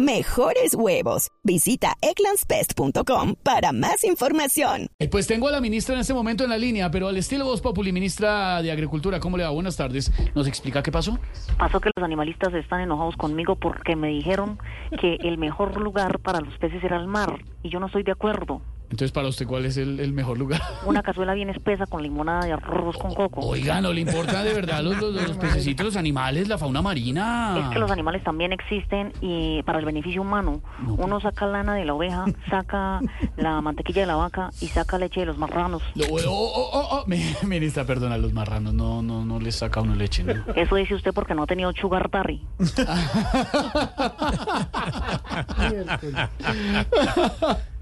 mejores huevos. Visita eclanspest.com para más información. Eh, pues tengo a la ministra en este momento en la línea, pero al estilo Voz Populi, ministra de Agricultura, ¿cómo le va? Buenas tardes. ¿Nos explica qué pasó? Pasó que los animalistas están enojados conmigo porque me dijeron que el mejor lugar para los peces era el mar y yo no estoy de acuerdo. Entonces, para usted, ¿cuál es el, mejor lugar? Una cazuela bien espesa con limonada de arroz con coco. Oiga, ¿no le importa de verdad los, los, pececitos, los animales, la fauna marina? Es que los animales también existen y para el beneficio humano. Uno saca lana de la oveja, saca la mantequilla de la vaca y saca leche de los marranos. oh, oh, oh, oh. Ministra, perdona, los marranos no, no, no les saca uno leche, ¿no? Eso dice usted porque no ha tenido sugar daddy.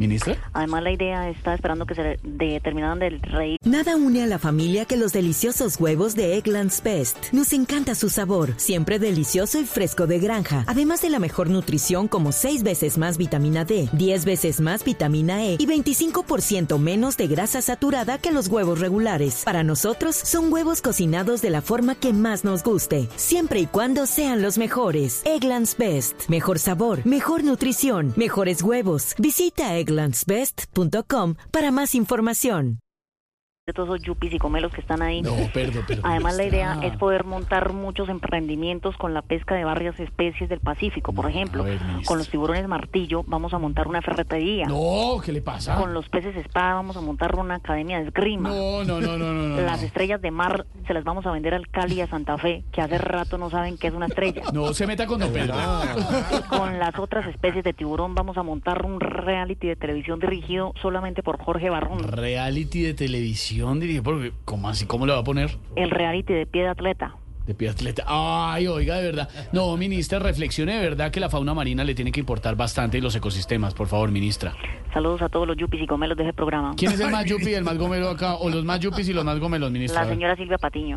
¿Ministra? Además, la idea está esperando que se determinaran del rey. Nada une a la familia que los deliciosos huevos de Eggland's Best. Nos encanta su sabor, siempre delicioso y fresco de granja. Además de la mejor nutrición como 6 veces más vitamina D, 10 veces más vitamina E y 25% menos de grasa saturada que los huevos regulares. Para nosotros, son huevos cocinados de la forma que más nos guste, siempre y cuando sean los mejores. Eggland's Best. Mejor sabor, mejor nutrición, mejores huevos. Visita Eggland's landsbest.com para más información de todos esos yuppies y comelos que están ahí. No, perdón, perdón. Además, la idea es poder montar muchos emprendimientos con la pesca de varias especies del Pacífico. Por ejemplo, con los tiburones martillo vamos a montar una ferretería. No, ¿qué le pasa? Con los peces espada vamos a montar una academia de esgrima. No, no, no, no, no. Las estrellas de mar se las vamos a vender al Cali y a Santa Fe, que hace rato no saben qué es una estrella. No se meta con Don Pedro. con las otras especies de tiburón vamos a montar un reality de televisión dirigido solamente por Jorge Barrón. Reality de televisión Dirige, porque, ¿cómo así? ¿Cómo le va a poner? El reality de pie de atleta. De pie de atleta. Ay, oiga, de verdad. No, ministra, reflexione de verdad que la fauna marina le tiene que importar bastante y los ecosistemas, por favor, ministra. Saludos a todos los yuppies y gomelos de ese programa. ¿Quién es el más yuppie y el más gomelo acá? ¿O los más yuppies y los más gomelos, ministra? La señora Silvia Patiño.